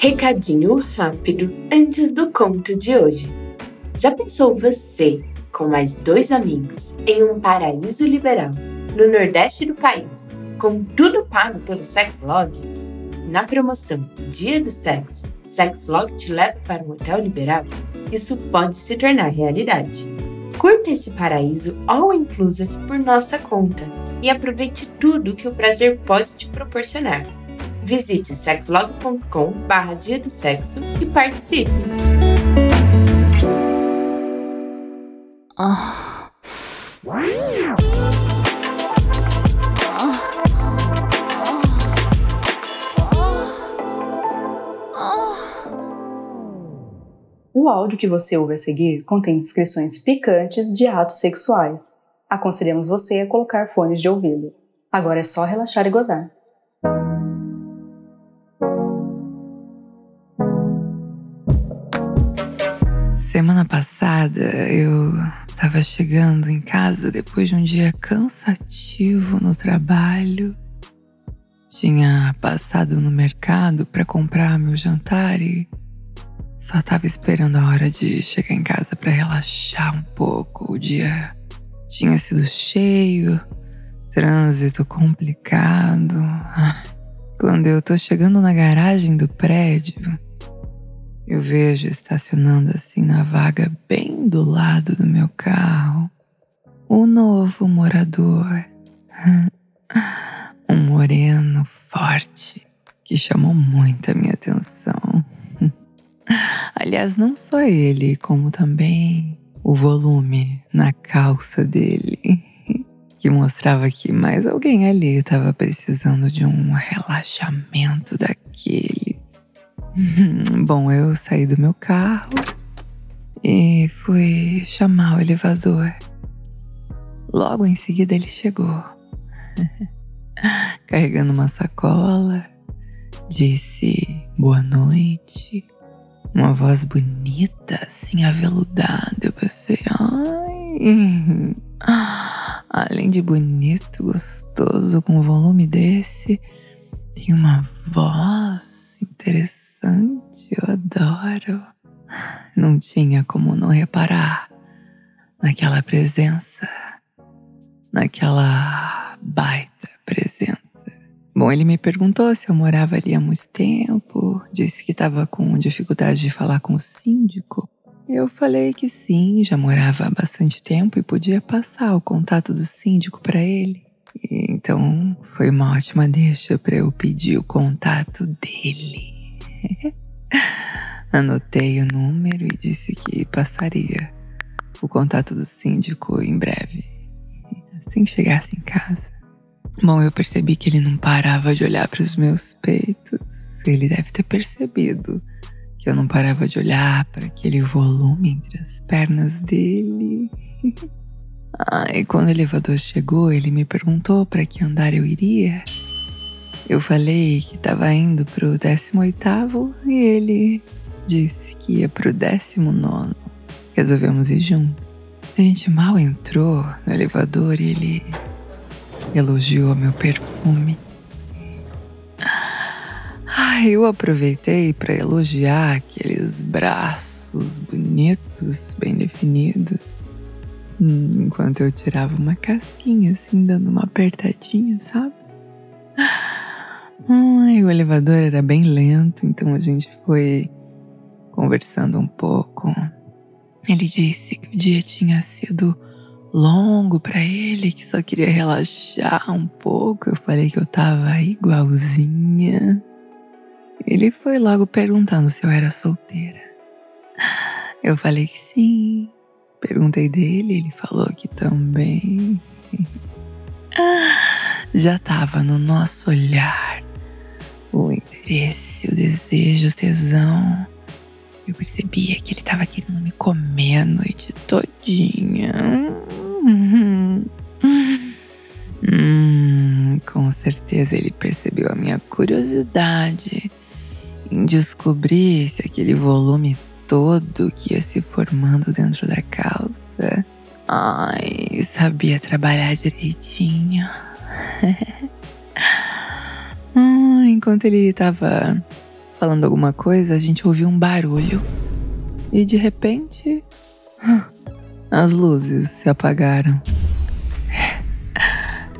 Recadinho rápido antes do conto de hoje. Já pensou você, com mais dois amigos, em um paraíso liberal, no nordeste do país, com tudo pago pelo Sexlog? Na promoção Dia do Sexo, Sexlog te leva para um hotel liberal? Isso pode se tornar realidade. Curta esse paraíso all inclusive por nossa conta e aproveite tudo que o prazer pode te proporcionar. Visite sexlog.com barra dia do sexo e participe! O áudio que você ouve a seguir contém descrições picantes de atos sexuais. Aconselhamos você a colocar fones de ouvido. Agora é só relaxar e gozar. Passada eu estava chegando em casa depois de um dia cansativo no trabalho. Tinha passado no mercado para comprar meu jantar e só estava esperando a hora de chegar em casa para relaxar um pouco. O dia tinha sido cheio, trânsito complicado. Quando eu tô chegando na garagem do prédio, eu vejo estacionando assim na vaga bem do lado do meu carro o novo morador. Um moreno forte que chamou muito a minha atenção. Aliás, não só ele, como também o volume na calça dele, que mostrava que mais alguém ali estava precisando de um relaxamento daquele. Bom, eu saí do meu carro e fui chamar o elevador. Logo em seguida ele chegou, carregando uma sacola, disse boa noite, uma voz bonita, assim, aveludada. Eu pensei, ai. Além de bonito, gostoso, com um volume desse, tem uma voz interessante interessante, eu adoro. Não tinha como não reparar naquela presença, naquela baita presença. Bom, ele me perguntou se eu morava ali há muito tempo, disse que estava com dificuldade de falar com o síndico. Eu falei que sim, já morava há bastante tempo e podia passar o contato do síndico para ele. Então foi uma ótima deixa para eu pedir o contato dele. Anotei o número e disse que passaria o contato do síndico em breve, assim que chegasse em casa. Bom, eu percebi que ele não parava de olhar para os meus peitos. Ele deve ter percebido que eu não parava de olhar para aquele volume entre as pernas dele. ah, e quando o elevador chegou, ele me perguntou para que andar eu iria. Eu falei que estava indo pro 18 e ele disse que ia pro 19. Resolvemos ir juntos. A gente mal entrou no elevador e ele elogiou meu perfume. Ai, eu aproveitei para elogiar aqueles braços bonitos, bem definidos, enquanto eu tirava uma casquinha assim, dando uma apertadinha, sabe? Ai, o elevador era bem lento, então a gente foi conversando um pouco. Ele disse que o dia tinha sido longo para ele, que só queria relaxar um pouco. Eu falei que eu tava igualzinha. Ele foi logo perguntando se eu era solteira. Eu falei que sim. Perguntei dele, ele falou que também. Já tava no nosso olhar o interesse, o desejo, o tesão. Eu percebia que ele estava querendo me comer a noite todinha. Hum, com certeza ele percebeu a minha curiosidade em descobrir se aquele volume todo que ia se formando dentro da calça. Ai, sabia trabalhar direitinho. enquanto ele estava falando alguma coisa, a gente ouviu um barulho. E de repente, as luzes se apagaram.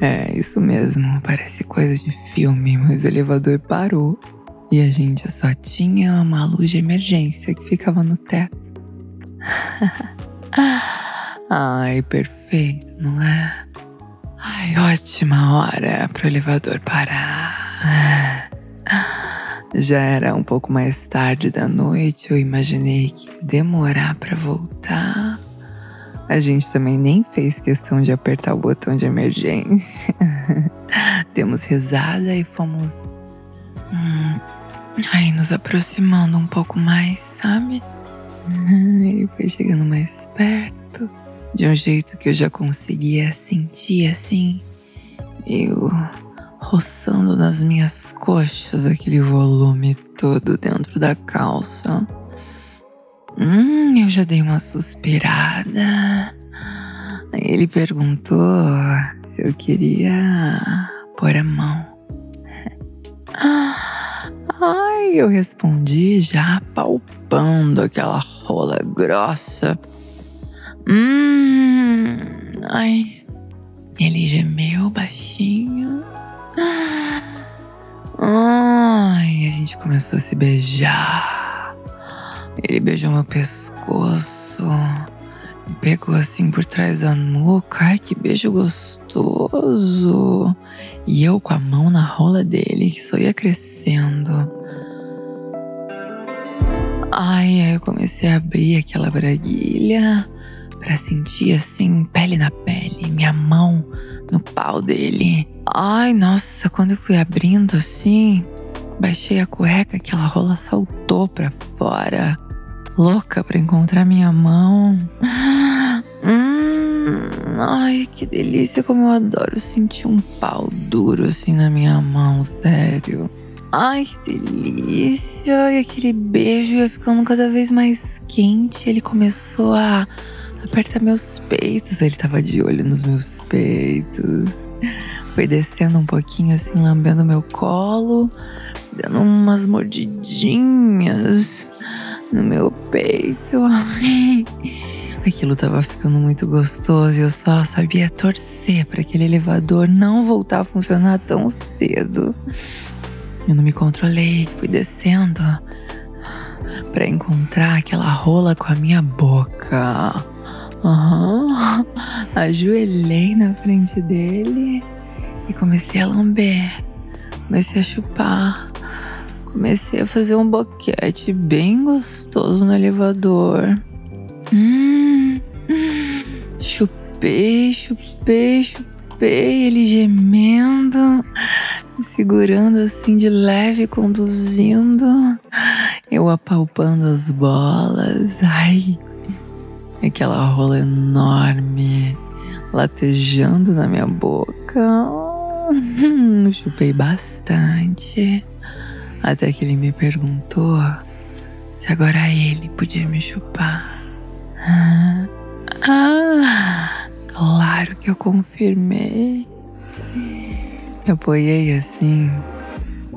É, isso mesmo, parece coisa de filme, mas o elevador parou e a gente só tinha uma luz de emergência que ficava no teto. Ai, perfeito, não é? Ai, ótima hora pro elevador parar. Já era um pouco mais tarde da noite, eu imaginei que demorar para voltar. A gente também nem fez questão de apertar o botão de emergência. Demos risada e fomos. Hum, aí, nos aproximando um pouco mais, sabe? Ele foi chegando mais perto, de um jeito que eu já conseguia sentir assim, meio roçando nas minhas coxas aquele volume todo dentro da calça. Hum, eu já dei uma suspirada. Ele perguntou se eu queria pôr a mão. Ai, eu respondi já palpando aquela rola grossa. Hum, ai, ele gemeu baixinho. Ai, a gente começou a se beijar. Ele beijou meu pescoço, me pegou assim por trás da nuca. Ai, que beijo gostoso! E eu com a mão na rola dele, que só ia crescendo. Ai, aí eu comecei a abrir aquela braguilha para sentir assim, pele na pele, minha mão no pau dele. Ai, nossa, quando eu fui abrindo assim, baixei a cueca, aquela rola saltou pra fora louca para encontrar minha mão. Hum, ai, que delícia, como eu adoro sentir um pau duro assim na minha mão, sério. Ai, que delícia! E aquele beijo ia ficando cada vez mais quente. Ele começou a apertar meus peitos. Ele tava de olho nos meus peitos. Foi descendo um pouquinho assim, lambendo meu colo, dando umas mordidinhas no meu peito. Aquilo tava ficando muito gostoso e eu só sabia torcer para aquele elevador não voltar a funcionar tão cedo. Eu não me controlei, fui descendo para encontrar aquela rola com a minha boca. Uhum. Ajoelhei na frente dele e comecei a lamber. Comecei a chupar. Comecei a fazer um boquete bem gostoso no elevador. Hum, chupei, chupei, chupei, ele gemendo, me segurando assim de leve, conduzindo. Eu apalpando as bolas. Ai, aquela rola enorme latejando na minha boca. Chupei bastante. Até que ele me perguntou se agora ele podia me chupar. Ah, ah, claro que eu confirmei. Eu apoiei assim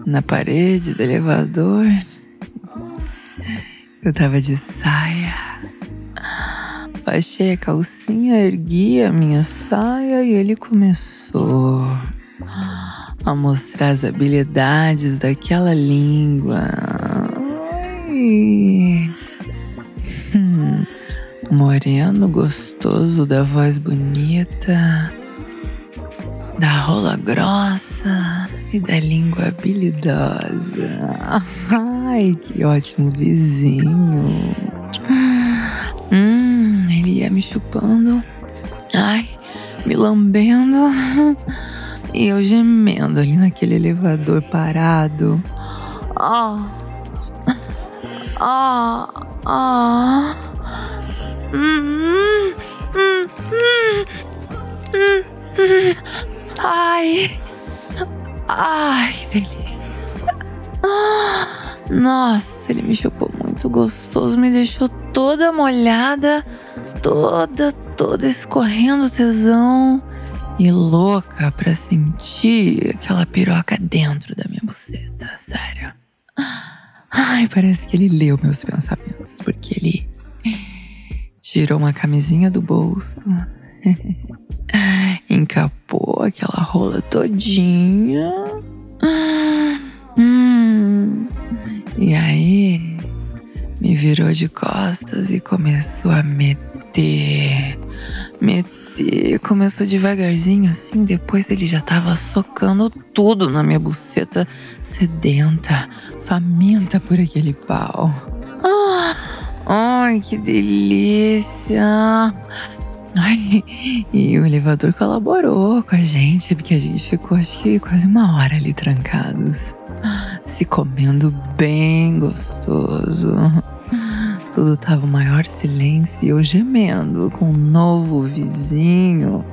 na parede do elevador. Eu tava de saia. Baixei a calcinha, ergui a minha saia e ele começou a mostrar as habilidades daquela língua. Hum, moreno gostoso da voz bonita, da rola grossa e da língua habilidosa. Ai, que ótimo vizinho. Hum, ele ia me chupando. Ai, me lambendo. E eu gemendo ali naquele elevador parado. Hum, hum, hum, Ai. Ai, que delícia. Nossa, ele me chupou muito gostoso, me deixou toda molhada, toda, toda escorrendo tesão e louca pra sentir aquela piroca dentro da minha buceta, sério. Ai, parece que ele leu meus pensamentos, porque ele tirou uma camisinha do bolso, encapou aquela rola todinha. Hum, e aí me virou de costas e começou a meter, meter. Começou devagarzinho assim, depois ele já tava socando tudo na minha buceta sedenta, faminta por aquele pau. Ah, ai, que delícia! Ai, e o elevador colaborou com a gente, porque a gente ficou acho que quase uma hora ali trancados, se comendo bem gostoso. Tudo tava o maior silêncio e eu gemendo com um novo vizinho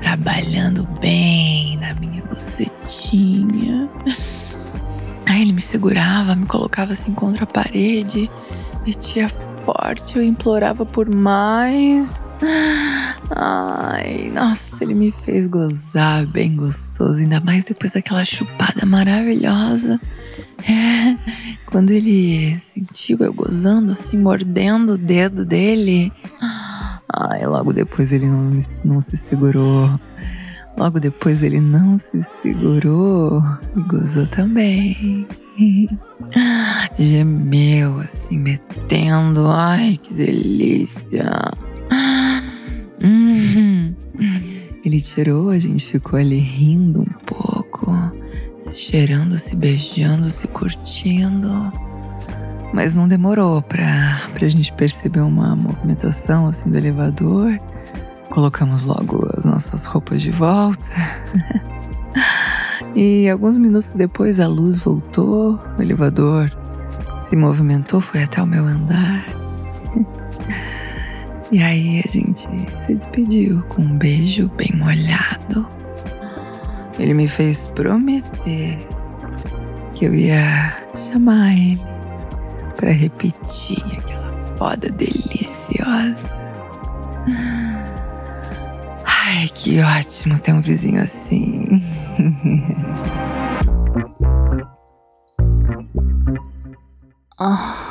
trabalhando bem na minha bucetinha. Aí ele me segurava, me colocava assim contra a parede, metia forte, eu implorava por mais. Ai, nossa, ele me fez gozar bem gostoso, ainda mais depois daquela chupada maravilhosa. É, quando ele sentiu eu gozando, assim, mordendo o dedo dele. Ai, logo depois ele não, não se segurou. Logo depois ele não se segurou e gozou também. Gemeu, assim, metendo. Ai, que delícia. Uhum. Ele tirou, a gente ficou ali rindo um pouco, se cheirando, se beijando, se curtindo. Mas não demorou pra, pra gente perceber uma movimentação assim do elevador. Colocamos logo as nossas roupas de volta. e alguns minutos depois a luz voltou, o elevador se movimentou, foi até o meu andar. E aí a gente se despediu com um beijo bem molhado. Ele me fez prometer que eu ia chamar ele para repetir aquela foda deliciosa. Ai, que ótimo ter um vizinho assim. oh.